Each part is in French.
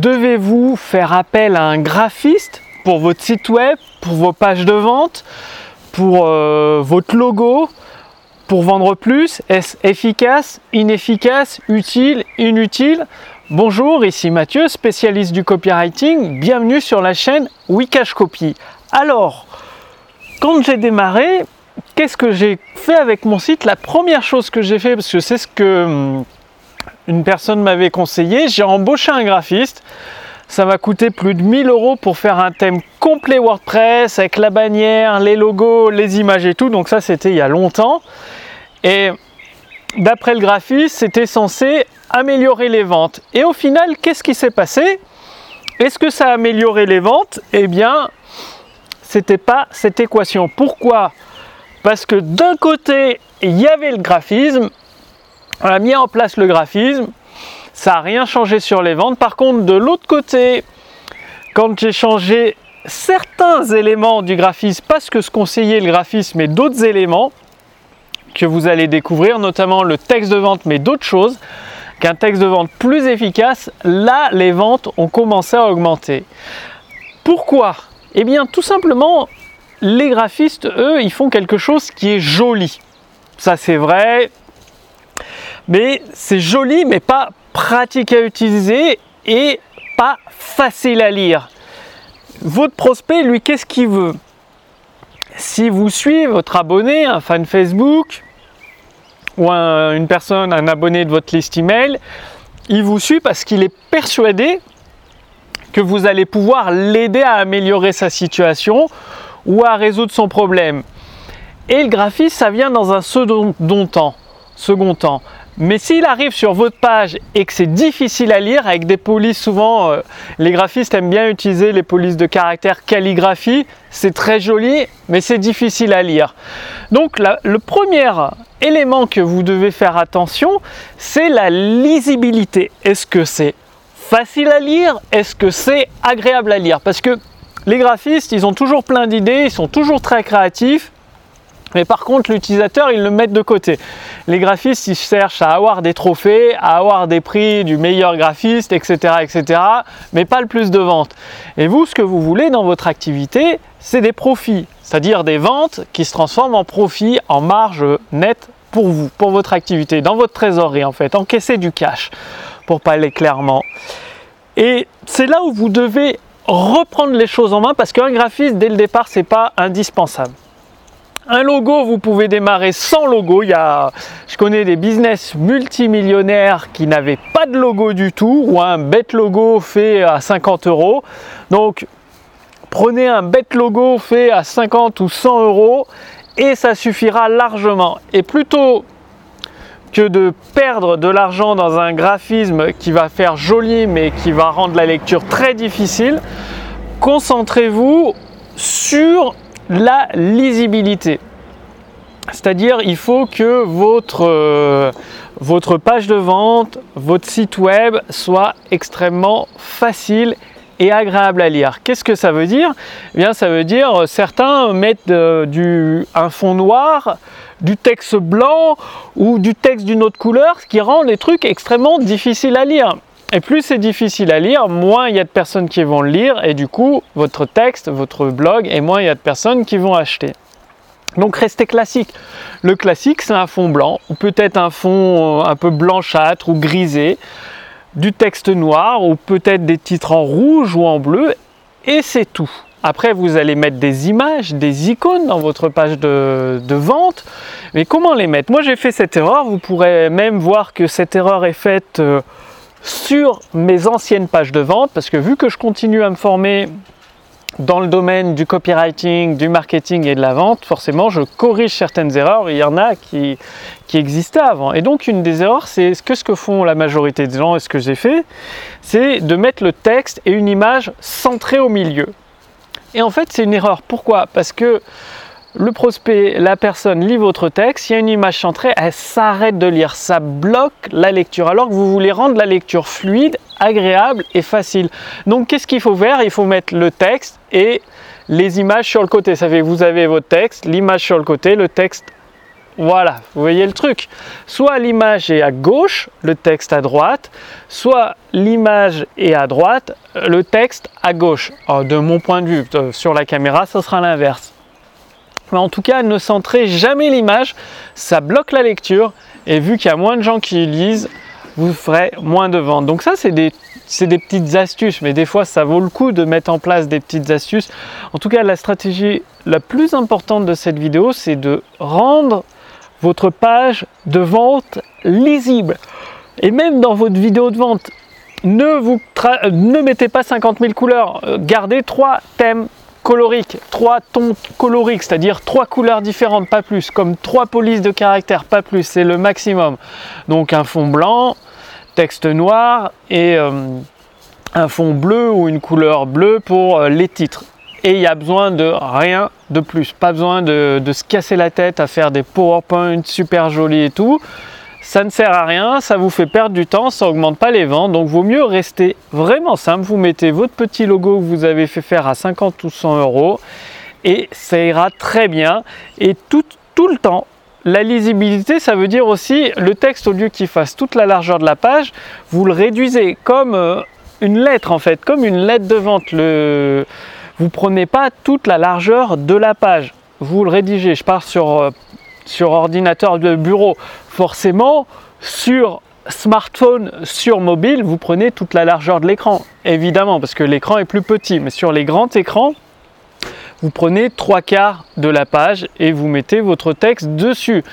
Devez-vous faire appel à un graphiste pour votre site web, pour vos pages de vente, pour euh, votre logo, pour vendre plus? Est-ce efficace, inefficace, utile, inutile? Bonjour, ici Mathieu, spécialiste du copywriting. Bienvenue sur la chaîne Wikash Copy. Alors, quand j'ai démarré, qu'est-ce que j'ai fait avec mon site? La première chose que j'ai fait, parce que c'est ce que hum, une personne m'avait conseillé, j'ai embauché un graphiste. Ça m'a coûté plus de 1000 euros pour faire un thème complet WordPress avec la bannière, les logos, les images et tout. Donc ça, c'était il y a longtemps. Et d'après le graphiste, c'était censé améliorer les ventes. Et au final, qu'est-ce qui s'est passé? Est-ce que ça a amélioré les ventes? Eh bien, c'était pas cette équation. Pourquoi? Parce que d'un côté, il y avait le graphisme, on a mis en place le graphisme, ça n'a rien changé sur les ventes. Par contre, de l'autre côté, quand j'ai changé certains éléments du graphisme, pas ce que se conseillait le graphisme, mais d'autres éléments que vous allez découvrir, notamment le texte de vente, mais d'autres choses, qu'un texte de vente plus efficace, là, les ventes ont commencé à augmenter. Pourquoi? Eh bien, tout simplement, les graphistes, eux, ils font quelque chose qui est joli. Ça, c'est vrai, mais c'est joli, mais pas pratique à utiliser et pas facile à lire. Votre prospect, lui, qu'est-ce qu'il veut? Si vous suivez votre abonné, un fan Facebook ou une personne, un abonné de votre liste email, il vous suit parce qu'il est persuadé que vous allez pouvoir l'aider à améliorer sa situation ou à résoudre son problème. Et le graphisme, ça vient dans un second temps. Second temps. Mais s'il arrive sur votre page et que c'est difficile à lire, avec des polices souvent, euh, les graphistes aiment bien utiliser les polices de caractère calligraphie, c'est très joli, mais c'est difficile à lire. Donc le premier élément que vous devez faire attention, c'est la lisibilité. Est-ce que c'est facile à lire? Est-ce que c'est agréable à lire? Parce que les graphistes, ils ont toujours plein d'idées, ils sont toujours très créatifs, mais par contre, l'utilisateur, ils le mettent de côté. Les graphistes, ils cherchent à avoir des trophées, à avoir des prix du meilleur graphiste, etc., etc., mais pas le plus de ventes. Et vous, ce que vous voulez dans votre activité, c'est des profits, c'est-à-dire des ventes qui se transforment en profits, en marge nette pour vous, pour votre activité, dans votre trésorerie en fait, encaisser du cash, pour parler clairement. Et c'est là où vous devez reprendre les choses en main parce qu'un graphiste, dès le départ, c'est pas indispensable. Un logo, vous pouvez démarrer sans logo. Il y je connais des business multimillionnaires qui n'avaient pas de logo du tout ou un bête logo fait à 50 euros. Donc, prenez un bête logo fait à 50 ou 100 euros et ça suffira largement. Et plutôt que de perdre de l'argent dans un graphisme qui va faire joli mais qui va rendre la lecture très difficile, concentrez-vous sur la lisibilité. C'est-à-dire, il faut que votre, euh, votre page de vente, votre site web soit extrêmement facile et agréable à lire. Qu'est-ce que ça veut dire? Eh bien, ça veut dire euh, certains mettent euh, du, un fond noir, du texte blanc ou du texte d'une autre couleur, ce qui rend les trucs extrêmement difficiles à lire. Et plus c'est difficile à lire, moins il y a de personnes qui vont le lire et du coup votre texte, votre blog, et moins il y a de personnes qui vont acheter. Donc restez classique. Le classique c'est un fond blanc ou peut-être un fond euh, un peu blanchâtre ou grisé, du texte noir ou peut-être des titres en rouge ou en bleu et c'est tout. Après, vous allez mettre des images, des icônes dans votre page de, vente. Mais comment les mettre? Moi, j'ai fait cette erreur. Vous pourrez même voir que cette erreur est faite euh, sur mes anciennes pages de vente parce que vu que je continue à me former dans le domaine du copywriting, du marketing et de la vente, forcément, je corrige certaines erreurs. Il y en a qui, qui existaient avant. Et donc, une des erreurs, c'est ce que font la majorité des gens et ce que j'ai fait, c'est de mettre le texte et une image centrée au milieu. Et en fait, c'est une erreur. Pourquoi? Parce que le prospect, la personne lit votre texte, il y a une image centrée, elle s'arrête de lire, ça bloque la lecture, alors que vous voulez rendre la lecture fluide, agréable et facile. Donc qu'est-ce qu'il faut faire? Il faut mettre le texte et les images sur le côté. Ça vous avez votre texte, l'image sur le côté, le texte Voilà, vous voyez le truc. Soit l'image est à gauche, le texte à droite, soit l'image est à droite, le texte à gauche. de mon point de vue, euh, sur la caméra, ce sera l'inverse. Mais en tout cas, ne centrez jamais l'image, ça bloque la lecture et vu qu'il y a moins de gens qui lisent, vous ferez moins de ventes. Donc ça, c'est des, des, petites astuces, mais des fois, ça vaut le coup de mettre en place des petites astuces. En tout cas, la stratégie la plus importante de cette vidéo, c'est de rendre votre page de vente lisible. Et même dans votre vidéo de vente, ne, vous ne mettez pas 50 000 couleurs, euh, gardez trois thèmes coloriques, trois tons coloriques, c'est-à-dire trois couleurs différentes, pas plus, comme trois polices de caractère, pas plus, c'est le maximum. Donc un fond blanc, texte noir et euh, un fond bleu ou une couleur bleue pour euh, les titres et il y a besoin de rien de plus. Pas besoin de, se casser la tête à faire des PowerPoint super jolis et tout. Ça ne sert à rien, ça vous fait perdre du temps, ça augmente pas les ventes. Donc vaut mieux rester vraiment simple. Vous mettez votre petit logo que vous avez fait faire à 50 ou 100 euros et ça ira très bien. Et tout, le temps, la lisibilité, ça veut dire aussi le texte, au lieu qu'il fasse toute la largeur de la page, vous le réduisez comme euh, une lettre en fait, comme une lettre de vente. Le, vous prenez pas toute la largeur de la page. Vous le rédigez. Je pars sur, euh, sur ordinateur de bureau. Forcément, sur smartphone, sur mobile, vous prenez toute la largeur de l'écran. Évidemment, parce que l'écran est plus petit. Mais sur les grands écrans, vous prenez trois quarts de la page et vous mettez votre texte dessus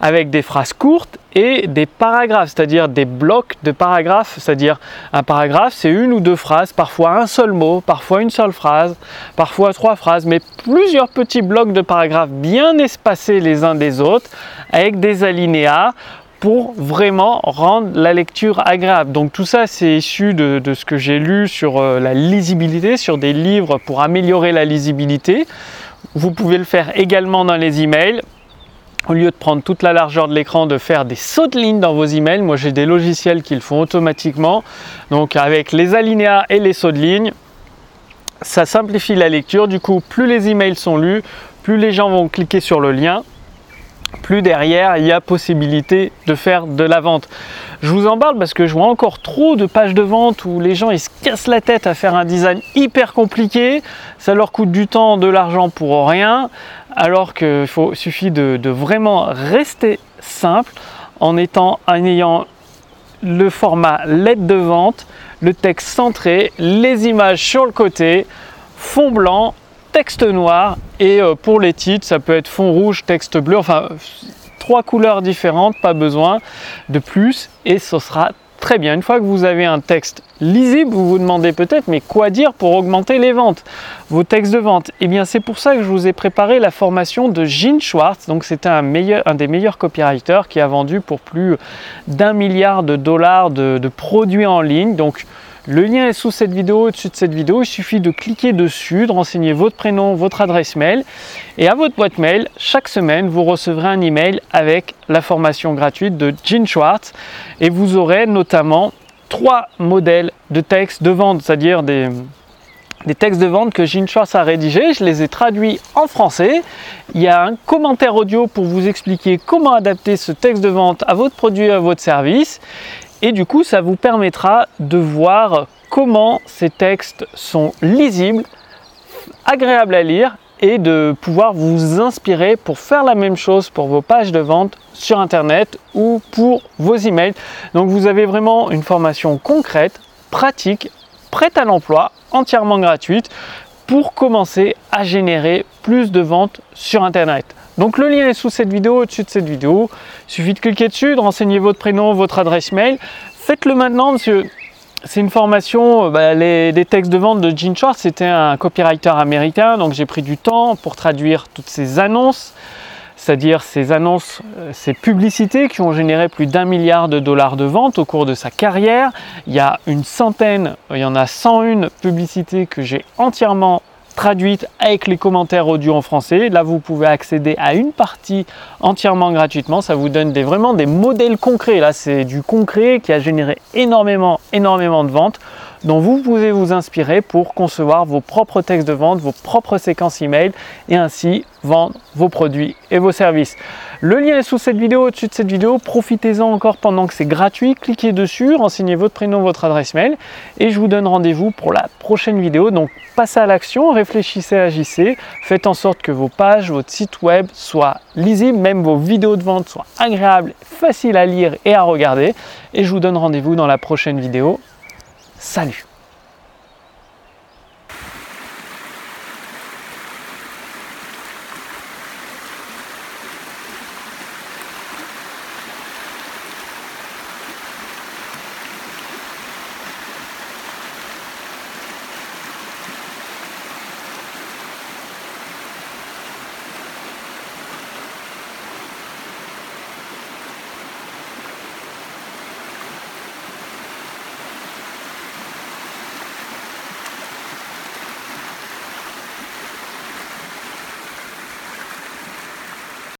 avec des phrases courtes et des paragraphes, c'est-à-dire des blocs de paragraphes, c'est-à-dire un paragraphe c'est une ou deux phrases, parfois un seul mot, parfois une seule phrase, parfois trois phrases, mais plusieurs petits blocs de paragraphes bien espacés les uns des autres avec des alinéas pour vraiment rendre la lecture agréable. Donc tout ça, c'est issu de, ce que j'ai lu sur euh, la lisibilité, sur des livres pour améliorer la lisibilité. Vous pouvez le faire également dans les emails. Au lieu de prendre toute la largeur de l'écran, de faire des sauts de ligne dans vos emails, moi j'ai des logiciels qui le font automatiquement. Donc avec les alinéas et les sauts de ligne, ça simplifie la lecture. Du coup, plus les emails sont lus, plus les gens vont cliquer sur le lien plus derrière il y a possibilité de faire de la vente. Je vous en parle parce que je vois encore trop de pages de vente où les gens ils se cassent la tête à faire un design hyper compliqué, ça leur coûte du temps, de l'argent pour rien, alors qu'il suffit de, vraiment rester simple en étant en ayant le format lettre de vente, le texte centré, les images sur le côté, fond blanc texte noir et euh, pour les titres ça peut être fond rouge, texte bleu, enfin trois couleurs différentes, pas besoin de plus et ce sera très bien. Une fois que vous avez un texte lisible, vous vous demandez peut-être mais quoi dire pour augmenter les ventes Vos textes de vente? Eh bien c'est pour ça que je vous ai préparé la formation de Gene Schwartz. Donc c'était un des meilleurs copywriters qui a vendu pour plus d'un milliard de dollars de, de produits en ligne. Donc le lien est sous cette vidéo, au-dessus de cette vidéo. Il suffit de cliquer dessus, de renseigner votre prénom, votre adresse mail. Et à votre boîte mail, chaque semaine, vous recevrez un email avec la formation gratuite de Gene Schwartz. Et vous aurez notamment trois modèles de textes de vente, c'est-à-dire des, des textes de vente que Gene Schwartz a rédigés. Je les ai traduits en français. Il y a un commentaire audio pour vous expliquer comment adapter ce texte de vente à votre produit, à votre service. Et du coup, ça vous permettra de voir comment ces textes sont lisibles, agréables à lire et de pouvoir vous inspirer pour faire la même chose pour vos pages de vente sur Internet ou pour vos emails. Donc vous avez vraiment une formation concrète, pratique, prête à l'emploi, entièrement gratuite pour commencer à générer plus de ventes sur Internet. Donc le lien est sous cette vidéo, au-dessus de cette vidéo. Il suffit de cliquer dessus, de renseigner votre prénom, votre adresse mail. Faites-le maintenant monsieur. C'est une formation, euh, bah, les, textes de vente de Gene Schwartz, c'était un copywriter américain, donc j'ai pris du temps pour traduire toutes ces annonces, c'est-à-dire ces annonces, euh, ces publicités qui ont généré plus d'un milliard de dollars de ventes au cours de sa carrière. Il y a une centaine, il y en a 101 publicités que j'ai entièrement traduite avec les commentaires audio en français. Là, vous pouvez accéder à une partie entièrement gratuitement. Ça vous donne vraiment des modèles concrets. Là, c'est du concret qui a généré énormément, énormément de ventes. Dont vous pouvez vous inspirer pour concevoir vos propres textes de vente, vos propres séquences email et ainsi vendre vos produits et vos services. Le lien est sous cette vidéo, au-dessus de cette vidéo. Profitez-en encore pendant que c'est gratuit. Cliquez dessus, renseignez votre prénom, votre adresse mail et je vous donne rendez-vous pour la prochaine vidéo. Donc passez à l'action, réfléchissez, agissez. Faites en sorte que vos pages, votre site web soient lisibles, même vos vidéos de vente soient agréables, faciles à lire et à regarder. Et je vous donne rendez-vous dans la prochaine vidéo. Salut